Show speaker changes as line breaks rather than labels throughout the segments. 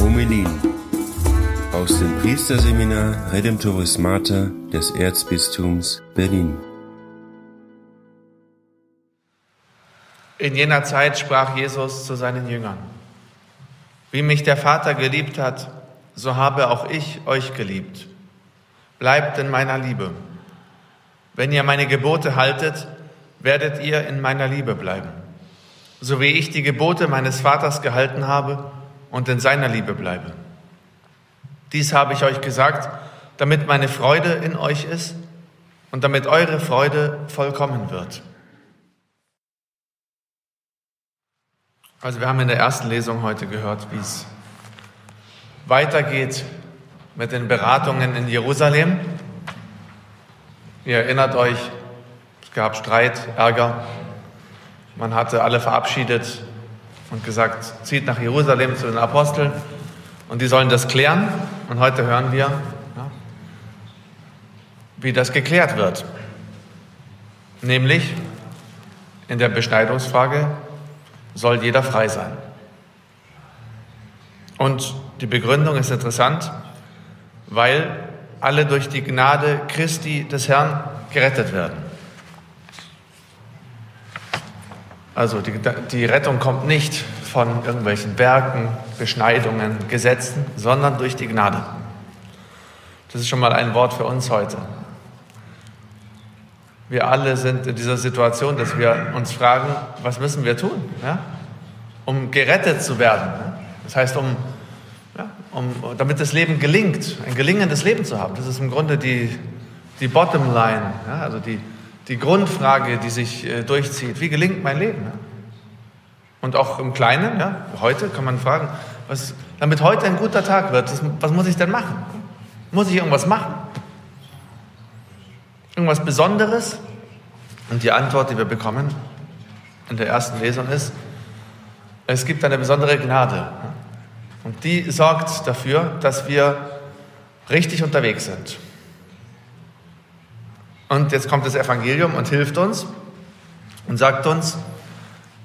Homelin aus dem Priesterseminar Redemptoris Mater des Erzbistums Berlin.
In jener Zeit sprach Jesus zu seinen Jüngern, wie mich der Vater geliebt hat, so habe auch ich euch geliebt. Bleibt in meiner Liebe. Wenn ihr meine Gebote haltet, werdet ihr in meiner Liebe bleiben, so wie ich die Gebote meines Vaters gehalten habe und in seiner Liebe bleibe. Dies habe ich euch gesagt, damit meine Freude in euch ist und damit eure Freude vollkommen wird. Also wir haben in der ersten Lesung heute gehört, wie es weitergeht mit den Beratungen in Jerusalem. Ihr erinnert euch, gab Streit, Ärger. Man hatte alle verabschiedet und gesagt, zieht nach Jerusalem zu den Aposteln und die sollen das klären. Und heute hören wir, ja, wie das geklärt wird. Nämlich in der Beschneidungsfrage soll jeder frei sein. Und die Begründung ist interessant, weil alle durch die Gnade Christi des Herrn gerettet werden. Also die, die Rettung kommt nicht von irgendwelchen Werken, Beschneidungen, Gesetzen, sondern durch die Gnade. Das ist schon mal ein Wort für uns heute. Wir alle sind in dieser Situation, dass wir uns fragen, was müssen wir tun, ja? um gerettet zu werden. Das heißt, um, ja, um, damit das Leben gelingt, ein gelingendes Leben zu haben. Das ist im Grunde die, die Bottomline, also die, die Grundfrage, die sich äh, durchzieht. Wie gelingt mein Leben? Und auch im Kleinen, ja, heute kann man fragen, was, damit heute ein guter Tag wird, was muss ich denn machen? Muss ich irgendwas machen? Irgendwas Besonderes? Und die Antwort, die wir bekommen in der ersten Lesung ist, es gibt eine besondere Gnade. Und die sorgt dafür, dass wir richtig unterwegs sind. Und jetzt kommt das Evangelium und hilft uns und sagt uns,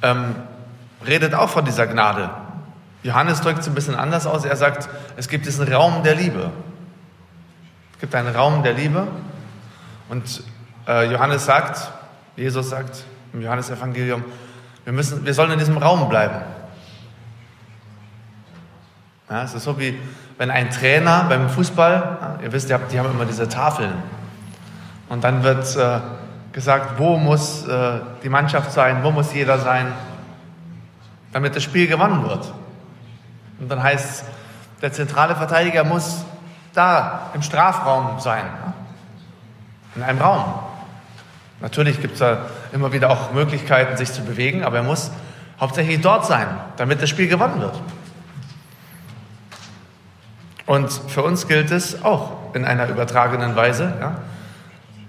ähm, redet auch von dieser Gnade. Johannes drückt es ein bisschen anders aus. Er sagt, es gibt diesen Raum der Liebe. Es gibt einen Raum der Liebe und äh, Johannes sagt, Jesus sagt im Johannesevangelium, wir, wir sollen in diesem Raum bleiben. Ja, es ist so wie wenn ein Trainer beim Fußball, ihr wisst, die haben, immer diese Tafeln. Und dann wird äh, gesagt, wo muss äh, die Mannschaft sein, wo muss jeder sein, damit das Spiel gewonnen wird. Und dann heißt es, der zentrale Verteidiger muss da im Strafraum sein. In einem Raum. Natürlich gibt es da immer wieder auch Möglichkeiten, sich zu bewegen, aber er muss hauptsächlich dort sein, damit das Spiel gewonnen wird. Und für uns gilt es auch in einer übertragenen Weise. Ja?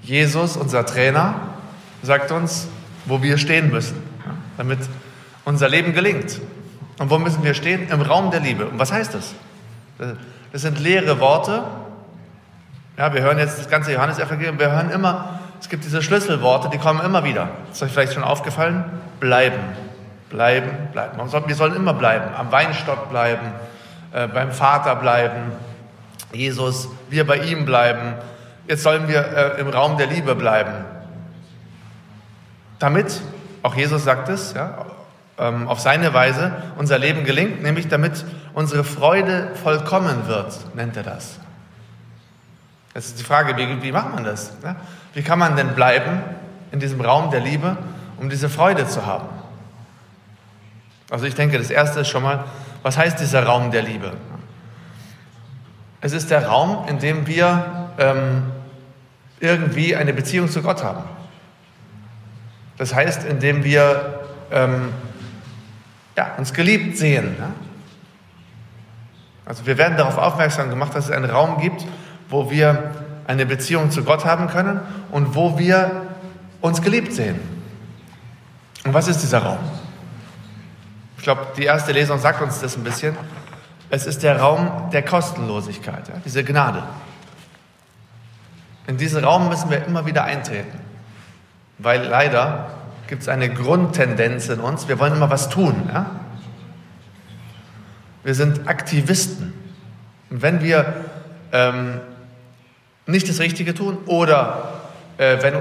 Jesus, unser Trainer, sagt uns, wo wir stehen müssen, damit unser Leben gelingt. Und wo müssen wir stehen? Im Raum der Liebe. Und was heißt das? Das sind leere Worte, ja, wir hören jetzt das ganze Johannesevangelium, wir hören immer, es gibt diese Schlüsselworte, die kommen immer wieder. Ist euch vielleicht schon aufgefallen? Bleiben, bleiben, bleiben. Wir sollen immer bleiben, am Weinstock bleiben, äh, beim Vater bleiben, Jesus, wir bei ihm bleiben. Jetzt sollen wir äh, im Raum der Liebe bleiben. Damit, auch Jesus sagt es, ja, ähm, auf seine Weise unser Leben gelingt, nämlich damit unsere Freude vollkommen wird, nennt er das. Das ist die Frage, wie, wie macht man das? Ne? Wie kann man denn bleiben in diesem Raum der Liebe, um diese Freude zu haben? Also ich denke, das Erste ist schon mal, was heißt dieser Raum der Liebe? Es ist der Raum, in dem wir ähm, irgendwie eine Beziehung zu Gott haben. Das heißt, in dem wir ähm, ja, uns geliebt sehen. Ne? Also wir werden darauf aufmerksam gemacht, dass es einen Raum gibt, wo wir eine Beziehung zu Gott haben können und wo wir uns geliebt sehen. Und was ist dieser Raum? Ich glaube, die erste Lesung sagt uns das ein bisschen. Es ist der Raum der Kostenlosigkeit, ja, diese Gnade. In diesen Raum müssen wir immer wieder eintreten. Weil leider gibt es eine Grundtendenz in uns, wir wollen immer was tun. Ja? Wir sind Aktivisten. Und wenn wir ähm, nicht das Richtige tun oder äh, wenn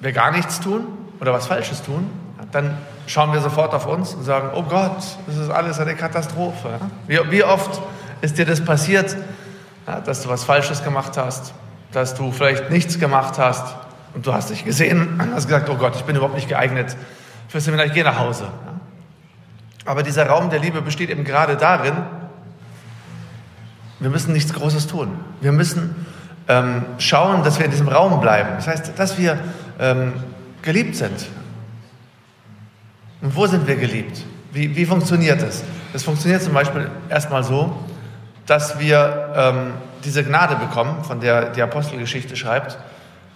wir gar nichts tun oder was Falsches tun, dann schauen wir sofort auf uns und sagen, oh Gott, das ist alles eine Katastrophe. Wie, wie oft ist dir das passiert, dass du was Falsches gemacht hast, dass du vielleicht nichts gemacht hast und du hast dich gesehen und hast gesagt, oh Gott, ich bin überhaupt nicht geeignet fürs Seminar, ich gehe nach Hause. Aber dieser Raum der Liebe besteht eben gerade darin, wir müssen nichts Großes tun. Wir müssen ähm, schauen, dass wir in diesem Raum bleiben. Das heißt, dass wir ähm, geliebt sind. Und wo sind wir geliebt? Wie, wie funktioniert das? Das funktioniert zum Beispiel erstmal so, dass wir ähm, diese Gnade bekommen, von der die Apostelgeschichte schreibt,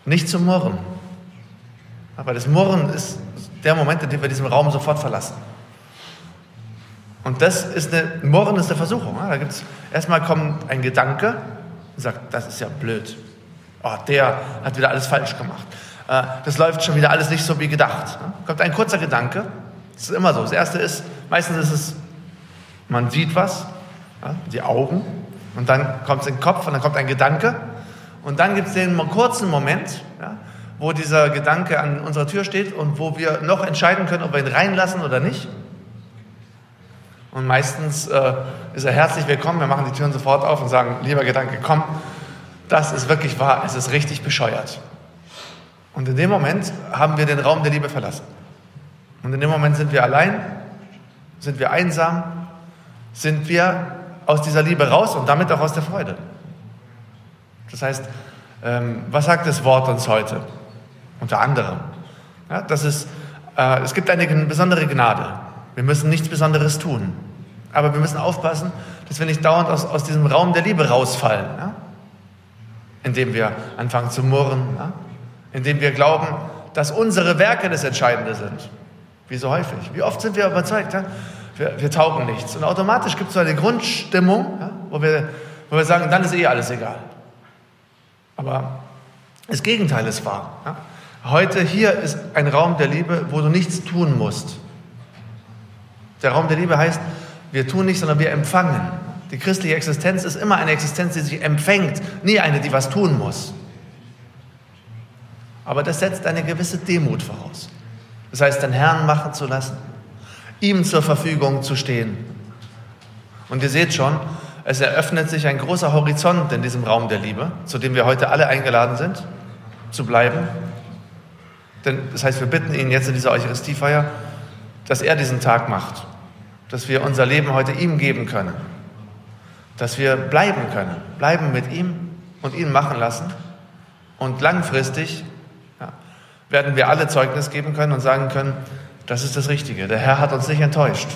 nicht zu murren. Aber das Murren ist der Moment, in dem wir diesen Raum sofort verlassen. Und das ist eine, Murren ist eine Versuchung. Da gibt's, erstmal kommt ein Gedanke und sagt, das ist ja blöd. Oh, der hat wieder alles falsch gemacht. Äh, das läuft schon wieder alles nicht so wie gedacht. Kommt ein kurzer Gedanke. Das ist immer so. Das erste ist, meistens ist es, man sieht was, die Augen, und dann kommt es in den Kopf und dann kommt ein Gedanke. Und dann gibt es den kurzen Moment, wo dieser Gedanke an unserer Tür steht und wo wir noch entscheiden können, ob wir ihn reinlassen oder nicht. Und meistens äh, ist er herzlich willkommen. Wir machen die Türen sofort auf und sagen, lieber Gedanke, komm, das ist wirklich wahr, es ist richtig bescheuert. Und in dem Moment haben wir den Raum der Liebe verlassen. Und in dem Moment sind wir allein, sind wir einsam, sind wir aus dieser Liebe raus und damit auch aus der Freude. Das heißt, ähm, was sagt das Wort uns heute? Unter anderem. Ja, das ist, äh, es gibt eine besondere Gnade. Wir müssen nichts Besonderes tun. Aber wir müssen aufpassen, dass wir nicht dauernd aus, aus diesem Raum der Liebe rausfallen. Ja? Indem wir anfangen zu murren. Ja? Indem wir glauben, dass unsere Werke das Entscheidende sind. Wie so häufig. Wie oft sind wir überzeugt, ja? Wir, wir taugen nichts. Und automatisch gibt es so eine Grundstimmung, ja? wo, wir, wo wir sagen, dann ist eh alles egal. Aber das Gegenteil ist wahr. Ja? Heute hier ist ein Raum der Liebe, wo du nichts tun musst. Der Raum der Liebe heißt, wir tun nicht, sondern wir empfangen. Die christliche Existenz ist immer eine Existenz, die sich empfängt, nie eine, die was tun muss. Aber das setzt eine gewisse Demut voraus. Das heißt, den Herrn machen zu lassen, ihm zur Verfügung zu stehen. Und ihr seht schon, es eröffnet sich ein großer Horizont in diesem Raum der Liebe, zu dem wir heute alle eingeladen sind, zu bleiben. Denn das heißt, wir bitten ihn jetzt in dieser Eucharistiefeier, dass er diesen Tag macht dass wir unser Leben heute ihm geben können, dass wir bleiben können, bleiben mit ihm und ihn machen lassen. Und langfristig ja, werden wir alle Zeugnis geben können und sagen können, das ist das Richtige. Der Herr hat uns nicht enttäuscht.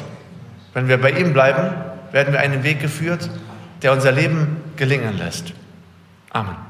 Wenn wir bei ihm bleiben, werden wir einen Weg geführt, der unser Leben gelingen lässt. Amen.